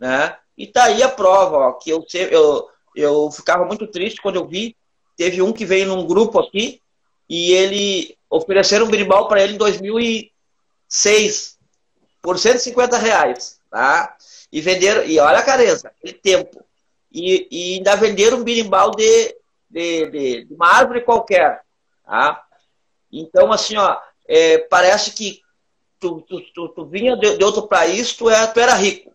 né? E tá aí a prova, ó, que eu, eu, eu ficava muito triste quando eu vi, teve um que veio num grupo aqui e ele ofereceram um berimbau para ele em 2006 por 150 reais, tá? E venderam, e olha a careza, aquele tempo. E, e ainda venderam um berimbau de, de, de, de, uma árvore qualquer, tá? Então, assim, ó, é, parece que tu, tu, tu, tu vinha de, de, outro país, tu, é, tu era rico,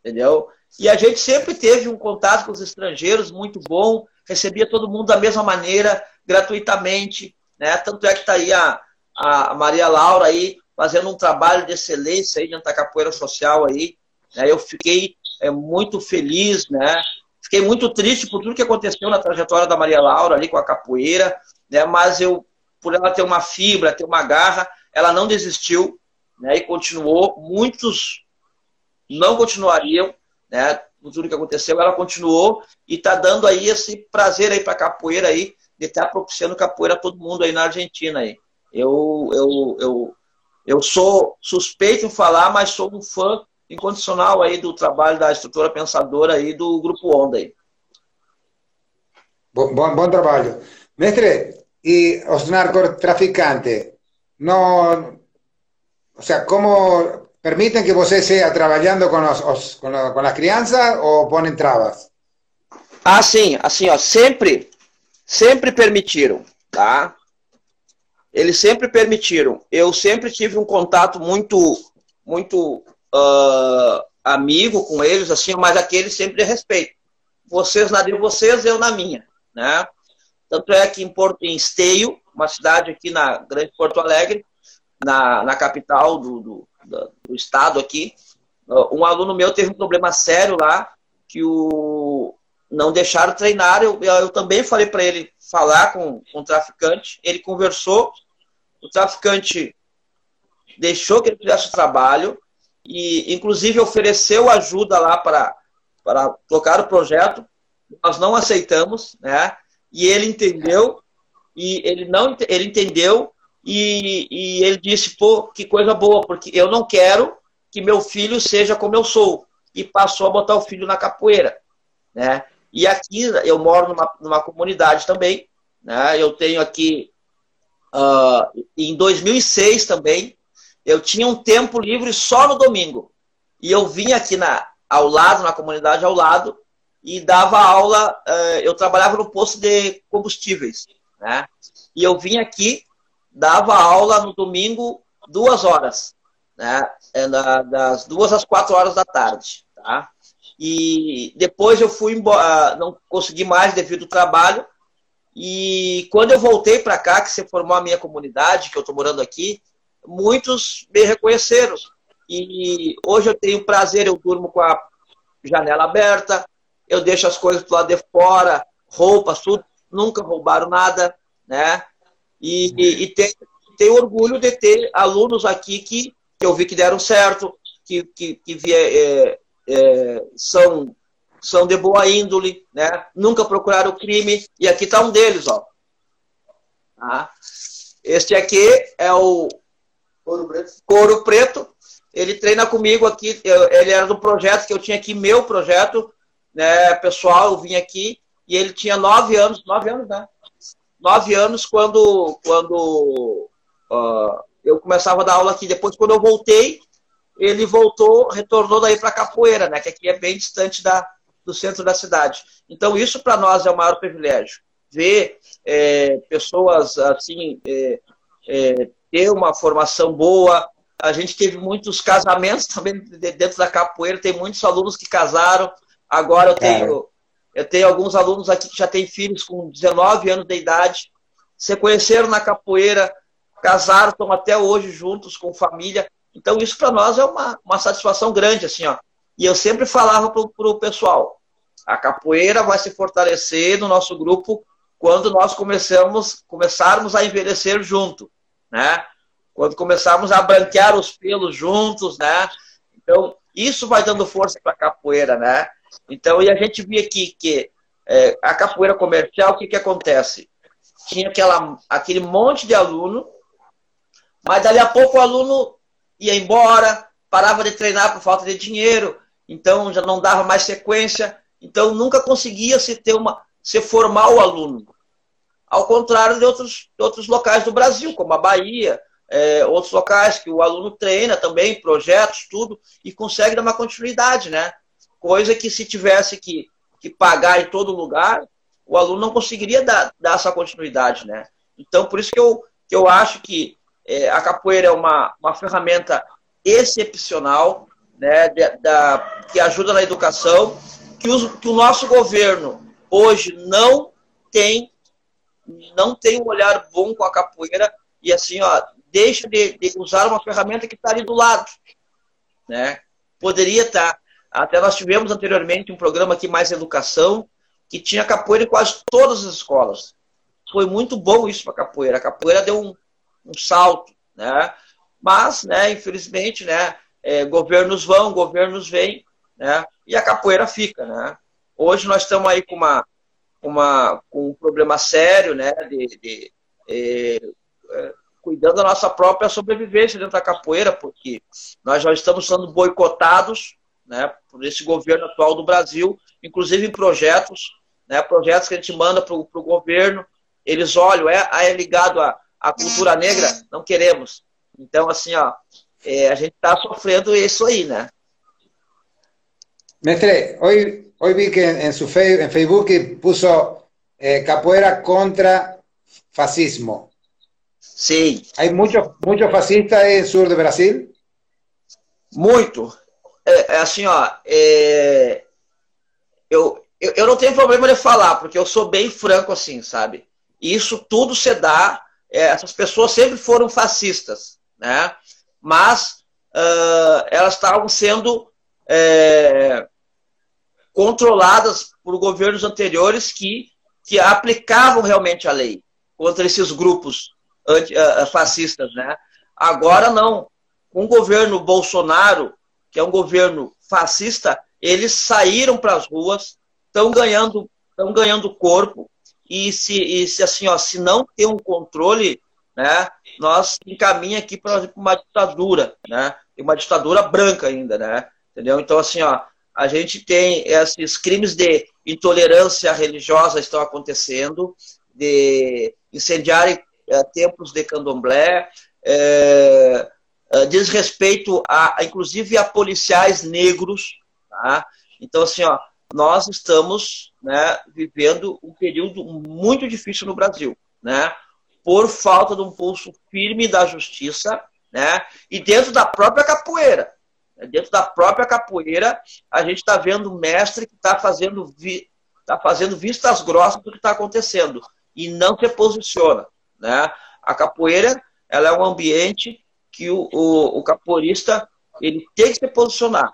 entendeu? E a gente sempre teve um contato com os estrangeiros muito bom, recebia todo mundo da mesma maneira, gratuitamente, né? Tanto é que está aí a, a Maria Laura aí fazendo um trabalho de excelência aí dentro da capoeira social aí. Né? Eu fiquei é, muito feliz, né? Fiquei muito triste por tudo que aconteceu na trajetória da Maria Laura ali com a capoeira, né? Mas eu, por ela ter uma fibra, ter uma garra, ela não desistiu, né? E continuou. Muitos não continuariam, né? Tudo que aconteceu, ela continuou e está dando aí esse prazer aí para capoeira aí de estar tá propiciando capoeira a todo mundo aí na Argentina aí. Eu, eu, eu, eu sou suspeito em falar, mas sou um fã incondicional aí do trabalho da estrutura pensadora aí do Grupo Onda aí. Bom, bom, bom trabalho. Mestre, e os narcotraficantes, não, o sea, como permitem que você seja trabalhando com, os, os, com, com as crianças ou põem travas? Ah, sim, assim, ó, sempre, sempre permitiram, tá? Eles sempre permitiram. Eu sempre tive um contato muito, muito uh, amigo com eles, assim, mas aquele sempre de respeito. Vocês na de vocês, eu na minha, né? Tanto é que em, Porto, em Esteio, uma cidade aqui na Grande Porto Alegre, na, na capital do, do, do estado aqui, um aluno meu teve um problema sério lá, que o não deixaram treinar. Eu, eu também falei para ele falar com, com o traficante. Ele conversou, o traficante deixou que ele fizesse o trabalho e, inclusive, ofereceu ajuda lá para, para tocar o projeto. Nós não aceitamos, né? E ele entendeu e ele não ele entendeu e, e ele disse pô que coisa boa porque eu não quero que meu filho seja como eu sou e passou a botar o filho na capoeira, né? E aqui eu moro numa, numa comunidade também, né? Eu tenho aqui uh, em 2006 também eu tinha um tempo livre só no domingo e eu vinha aqui na ao lado na comunidade ao lado e dava aula. Uh, eu trabalhava no posto de combustíveis, né? E eu vinha aqui dava aula no domingo duas horas, né? É das duas às quatro horas da tarde, tá? E depois eu fui embora, não consegui mais devido ao trabalho. E quando eu voltei para cá, que se formou a minha comunidade, que eu estou morando aqui, muitos me reconheceram. E hoje eu tenho prazer, eu durmo com a janela aberta, eu deixo as coisas do lado de fora, roupas, tudo, nunca roubaram nada, né? E, e, e tenho, tenho, orgulho de ter alunos aqui que, que eu vi que deram certo, que, que, que é, é, são, são de boa índole, né? nunca procuraram crime, e aqui está um deles. Ó. Tá? Este aqui é o Couro Preto. Couro Preto. Ele treina comigo aqui, ele era do projeto que eu tinha aqui, meu projeto, né, pessoal, eu vim aqui, e ele tinha nove anos, nove anos, né? Nove anos quando, quando uh, eu começava a dar aula aqui. Depois, quando eu voltei, ele voltou, retornou daí para Capoeira, né? Que aqui é bem distante da, do centro da cidade. Então, isso para nós é o maior privilégio. Ver é, pessoas assim, é, é, ter uma formação boa. A gente teve muitos casamentos também dentro da capoeira, tem muitos alunos que casaram. Agora eu tenho, eu tenho alguns alunos aqui que já têm filhos com 19 anos de idade, se conheceram na capoeira, casaram, estão até hoje juntos com família. Então, isso para nós é uma, uma satisfação grande, assim, ó. E eu sempre falava para o pessoal, a capoeira vai se fortalecer no nosso grupo quando nós começamos, começarmos a envelhecer junto, né? Quando começarmos a branquear os pelos juntos, né? Então, isso vai dando força para a capoeira, né? Então, e a gente via aqui que é, a capoeira comercial, o que, que acontece? Tinha aquela, aquele monte de aluno, mas dali a pouco o aluno ia embora, parava de treinar por falta de dinheiro, então já não dava mais sequência, então nunca conseguia se ter uma, se formar o aluno. Ao contrário de outros, outros locais do Brasil, como a Bahia, é, outros locais que o aluno treina também, projetos, tudo, e consegue dar uma continuidade, né? Coisa que se tivesse que, que pagar em todo lugar, o aluno não conseguiria dar, dar essa continuidade, né? Então, por isso que eu, que eu acho que é, a capoeira é uma, uma ferramenta excepcional, né, da, que ajuda na educação, que, os, que o nosso governo hoje não tem não tem um olhar bom com a capoeira e assim, ó, deixa de, de usar uma ferramenta que está ali do lado. Né? Poderia estar. Tá, até nós tivemos anteriormente um programa aqui, Mais Educação, que tinha capoeira em quase todas as escolas. Foi muito bom isso para a capoeira. A capoeira deu um, um salto. Né? Mas, né, infelizmente, né, é, governos vão, governos vêm, né, e a capoeira fica. Né? Hoje nós estamos aí com, uma, uma, com um problema sério né, de, de, é, é cuidando da nossa própria sobrevivência dentro da capoeira, porque nós já estamos sendo boicotados né, por esse governo atual do Brasil, inclusive em projetos, né, projetos que a gente manda para o governo, eles olham, é, é ligado à, à cultura negra, não queremos. Então, assim, ó, é, a gente está sofrendo isso aí, né? Mestre, hoy, hoy vi que en, su fe, en Facebook puso eh, capoeira contra fascismo. Sim. Há muitos muitos fascistas no sul do Brasil? Muito. É, é assim, ó, é, eu, eu, eu, não tenho problema de falar, porque eu sou bem franco assim, sabe? Isso tudo se dá, é, essas pessoas sempre foram fascistas, né? Mas uh, elas estavam sendo é, controladas por governos anteriores que, que aplicavam realmente a lei contra esses grupos anti, uh, fascistas, né? Agora não. Com o governo Bolsonaro, que é um governo fascista, eles saíram para as ruas, estão ganhando, estão ganhando corpo e se, e se assim, ó, se não tem um controle, né, nós encaminha aqui para uma ditadura, né? Uma ditadura branca ainda, né? Entendeu? Então assim, ó, a gente tem esses crimes de intolerância religiosa estão acontecendo, de incendiarem é, templos de candomblé, é, é, diz respeito a, inclusive a policiais negros. Tá? Então, assim, ó, nós estamos né, vivendo um período muito difícil no Brasil, né? por falta de um pulso firme da justiça, né? e dentro da própria capoeira. Dentro da própria capoeira, a gente está vendo mestre que está fazendo, vi, tá fazendo vistas grossas do que está acontecendo e não se posiciona. Né? A capoeira ela é um ambiente que o, o, o capoeirista ele tem que se posicionar.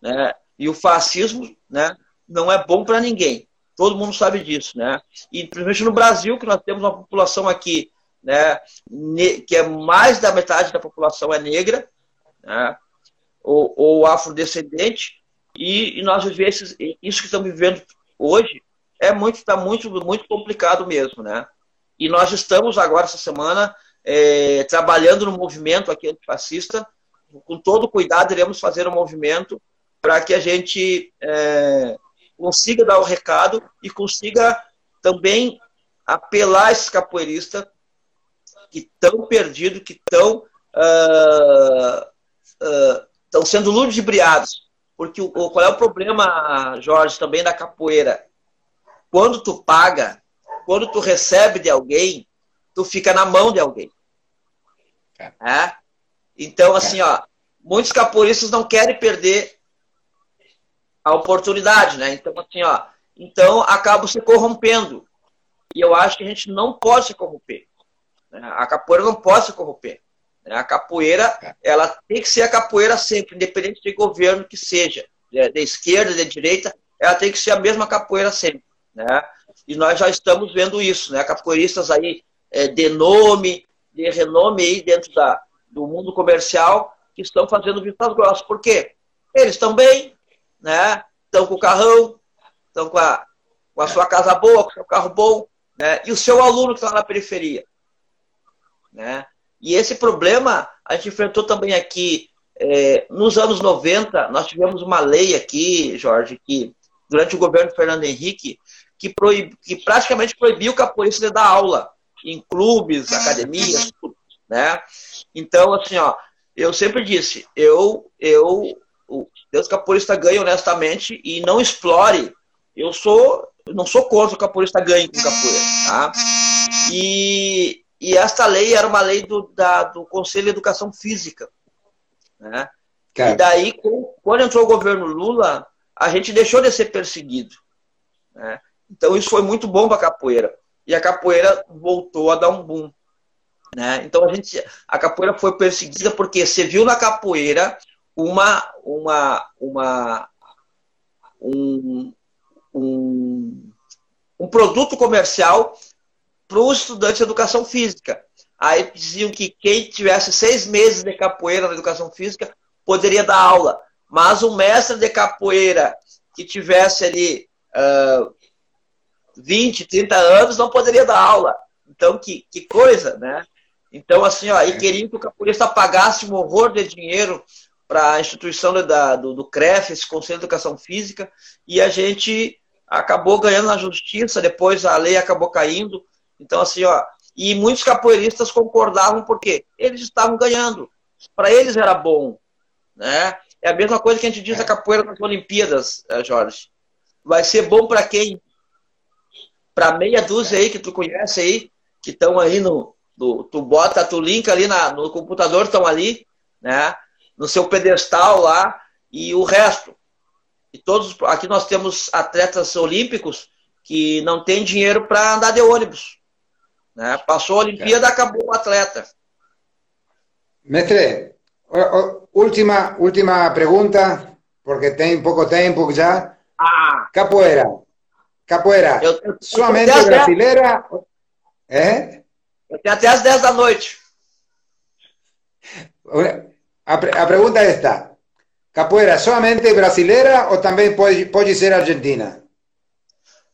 Né? E o fascismo né, não é bom para ninguém. Todo mundo sabe disso. Né? E principalmente no Brasil, que nós temos uma população aqui né, que é mais da metade da população é negra, né, ou, ou afrodescendente, e, e nós vivemos isso que estamos vivendo hoje é muito está muito muito complicado mesmo, né? E nós estamos agora, essa semana, é, trabalhando no movimento aqui antifascista. Com todo cuidado, iremos fazer um movimento para que a gente é, consiga dar o recado e consiga também apelar esses capoeiristas que estão perdidos, que estão uh, uh, sendo ludibriados. Porque o, qual é o problema, Jorge, também da capoeira? Quando tu paga quando tu recebe de alguém, tu fica na mão de alguém. É. é? Então, assim, ó, muitos capoeiristas não querem perder a oportunidade, né? Então, assim, ó, então acabam se corrompendo. E eu acho que a gente não pode se corromper. Né? A capoeira não pode se corromper. Né? A capoeira, é. ela tem que ser a capoeira sempre, independente de governo que seja, de, esquerda, de direita, ela tem que ser a mesma capoeira sempre, né? E nós já estamos vendo isso, né? Capoeiristas aí é, de nome, de renome aí dentro da, do mundo comercial que estão fazendo vistas grossas. Por quê? Eles estão bem, né? Estão com o carrão, estão com a, com a sua casa boa, com o seu carro bom, né? E o seu aluno que está na periferia, né? E esse problema a gente enfrentou também aqui é, nos anos 90, nós tivemos uma lei aqui, Jorge, que durante o governo Fernando Henrique, que, proib, que praticamente proibiu o capoeirista de dar aula em clubes, academias, tudo, né? Então, assim, ó, eu sempre disse, eu, eu, o Deus capoeirista ganha honestamente e não explore. Eu sou, não sou contra o capoeirista ganhe com capoeira, tá? E, e esta lei era uma lei do, da, do Conselho de Educação Física, né? E daí, quando entrou o governo Lula, a gente deixou de ser perseguido, né? Então isso foi muito bom para a capoeira. E a capoeira voltou a dar um boom. Né? Então a gente, a capoeira foi perseguida porque você viu na capoeira uma, uma, uma um, um, um produto comercial para o estudante de educação física. Aí diziam que quem tivesse seis meses de capoeira na educação física poderia dar aula, mas um mestre de capoeira que tivesse ali uh, 20, 30 anos não poderia dar aula. Então, que, que coisa, né? Então, assim, ó, e queriam que o capoeirista pagasse um horror de dinheiro para a instituição da, do, do CREF, esse Conselho de Educação Física, e a gente acabou ganhando na justiça, depois a lei acabou caindo. Então, assim, ó, e muitos capoeiristas concordavam porque eles estavam ganhando. Para eles era bom, né? É a mesma coisa que a gente diz da capoeira nas Olimpíadas, eh, Jorge. Vai ser bom para quem? Para meia dúzia aí que tu conhece aí, que estão aí no, do, tu bota, tu linka ali na, no computador, estão ali, né? No seu pedestal lá, e o resto. E todos, aqui nós temos atletas olímpicos que não tem dinheiro para andar de ônibus. Né? Passou a Olimpíada, acabou o atleta. Mestre, última, última pergunta, porque tem pouco tempo já. Ah. Capoeira. Capoeira. Eu, eu, somente brasileira. É? Eu tenho até as 10 da noite. A, a pergunta é esta. Capoeira somente brasileira ou também pode, pode ser argentina?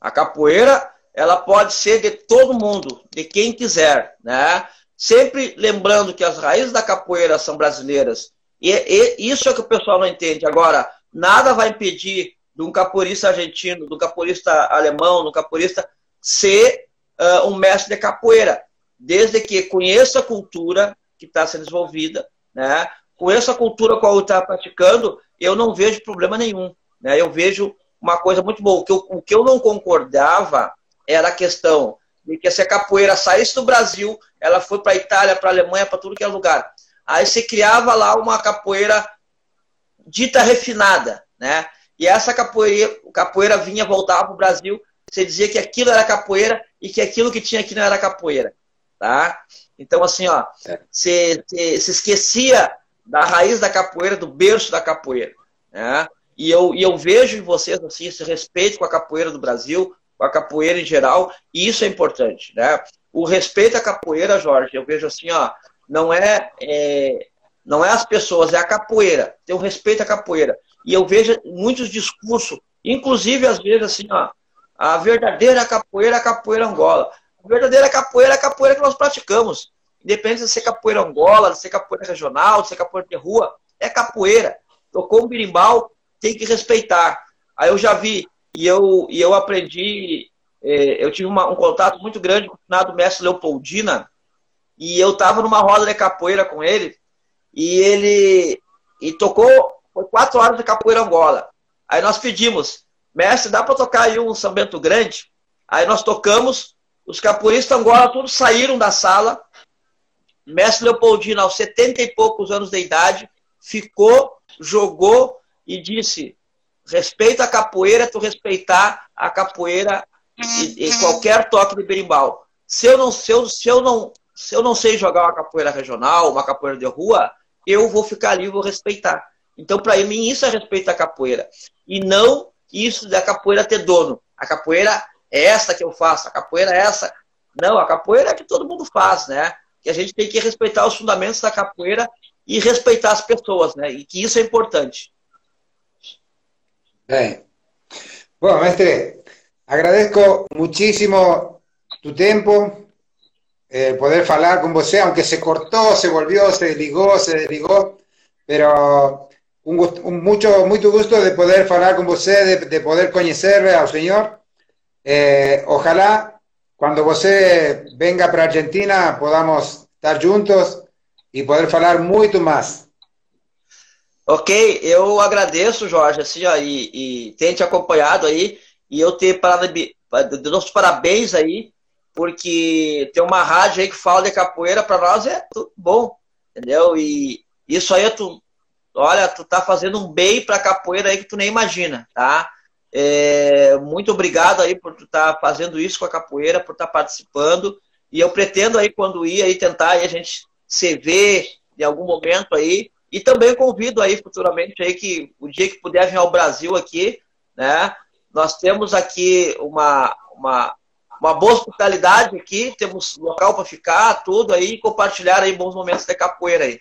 A capoeira, ela pode ser de todo mundo, de quem quiser, né? Sempre lembrando que as raízes da capoeira são brasileiras. E, e isso é que o pessoal não entende. Agora, nada vai impedir de um capoeirista argentino, do capoeirista alemão, do capoeirista ser uh, um mestre de capoeira desde que conheça a cultura que está sendo desenvolvida, né? conheça a cultura qual está praticando, eu não vejo problema nenhum. Né? Eu vejo uma coisa muito boa. O que, eu, o que eu não concordava era a questão de que se a capoeira saísse do Brasil, ela foi para a Itália, para a Alemanha, para tudo que é lugar. Aí se criava lá uma capoeira dita refinada, né? E essa capoeira, capoeira vinha, voltava para o Brasil, você dizia que aquilo era capoeira e que aquilo que tinha aqui não era capoeira tá? Então, assim, ó, você é. esquecia da raiz da capoeira, do berço da capoeira, né? E eu, e eu vejo em vocês, assim, esse respeito com a capoeira do Brasil, com a capoeira em geral, e isso é importante, né? O respeito à capoeira, Jorge, eu vejo assim, ó, não é, é não é as pessoas, é a capoeira. Tem um respeito à capoeira. E eu vejo muitos discursos, inclusive às vezes assim, ó, a verdadeira capoeira é a capoeira Angola. A verdadeira capoeira é a capoeira que nós praticamos. Independente de ser capoeira angola, de ser capoeira regional, de ser capoeira de rua, é capoeira. Tocou um birimbau, tem que respeitar. Aí eu já vi, e eu, e eu aprendi, é, eu tive uma, um contato muito grande com o finado mestre Leopoldina, e eu estava numa roda de capoeira com ele, e ele e tocou, foi quatro horas de capoeira angola. Aí nós pedimos, mestre, dá para tocar aí um São Bento Grande? Aí nós tocamos, os capoeiristas Angola todos saíram da sala. Mestre Leopoldino, aos setenta e poucos anos de idade, ficou, jogou e disse: respeita a capoeira, tu respeitar a capoeira e, qualquer toque de berimbau. Se eu não, se eu, se eu não, se eu não sei jogar uma capoeira regional, uma capoeira de rua, eu vou ficar ali e vou respeitar. Então, para mim, isso é respeito à capoeira. E não isso da capoeira ter dono. A capoeira é essa que eu faço, a capoeira é essa. Não, a capoeira é que todo mundo faz, né? que a gente tem que respeitar os fundamentos da capoeira e respeitar as pessoas, né? E que isso é importante. Bem. Bom, mestre, agradeço muchísimo tu tempo, eh, poder falar con você, aunque se cortó, se volvió, se desligó, se desligó, pero un, un mucho, mucho gusto de poder falar con você, de, de poder conocerle al Señor. Eh, ojalá cuando você venga para Argentina podamos estar juntos e poder falar muito mais. Ok, eu agradeço, Jorge, assim, ó, e, e ter te acompanhado aí, e eu ter nossos parabéns aí, porque tem uma rádio aí que fala de capoeira, para nós é tudo bom, entendeu? E isso aí, tu, olha, tu tá fazendo um bem pra capoeira aí que tu nem imagina, tá? É, muito obrigado aí por tu estar tá fazendo isso com a capoeira, por estar tá participando, e eu pretendo aí, quando ir aí, tentar aí a gente se ver em algum momento aí, e também convido aí futuramente aí que o dia que puder vir ao Brasil aqui, né? Nós temos aqui uma, uma uma boa hospitalidade aqui, temos local para ficar, tudo aí, e compartilhar aí bons momentos de capoeira aí.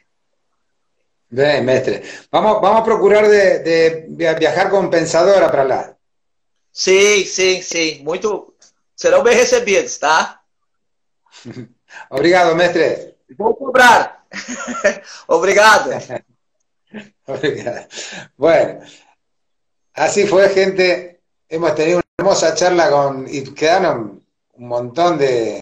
Mestre. Vamos, vamos procurar de, de viajar com pensadora para lá. Sim, sim, sim. Muito. Serão bem recebidos, tá? Obrigado, mestre. Vou cobrar. Obrigado. Obrigado. Bueno, así fue, gente. Hemos tenido una hermosa charla con y quedaron un montón de,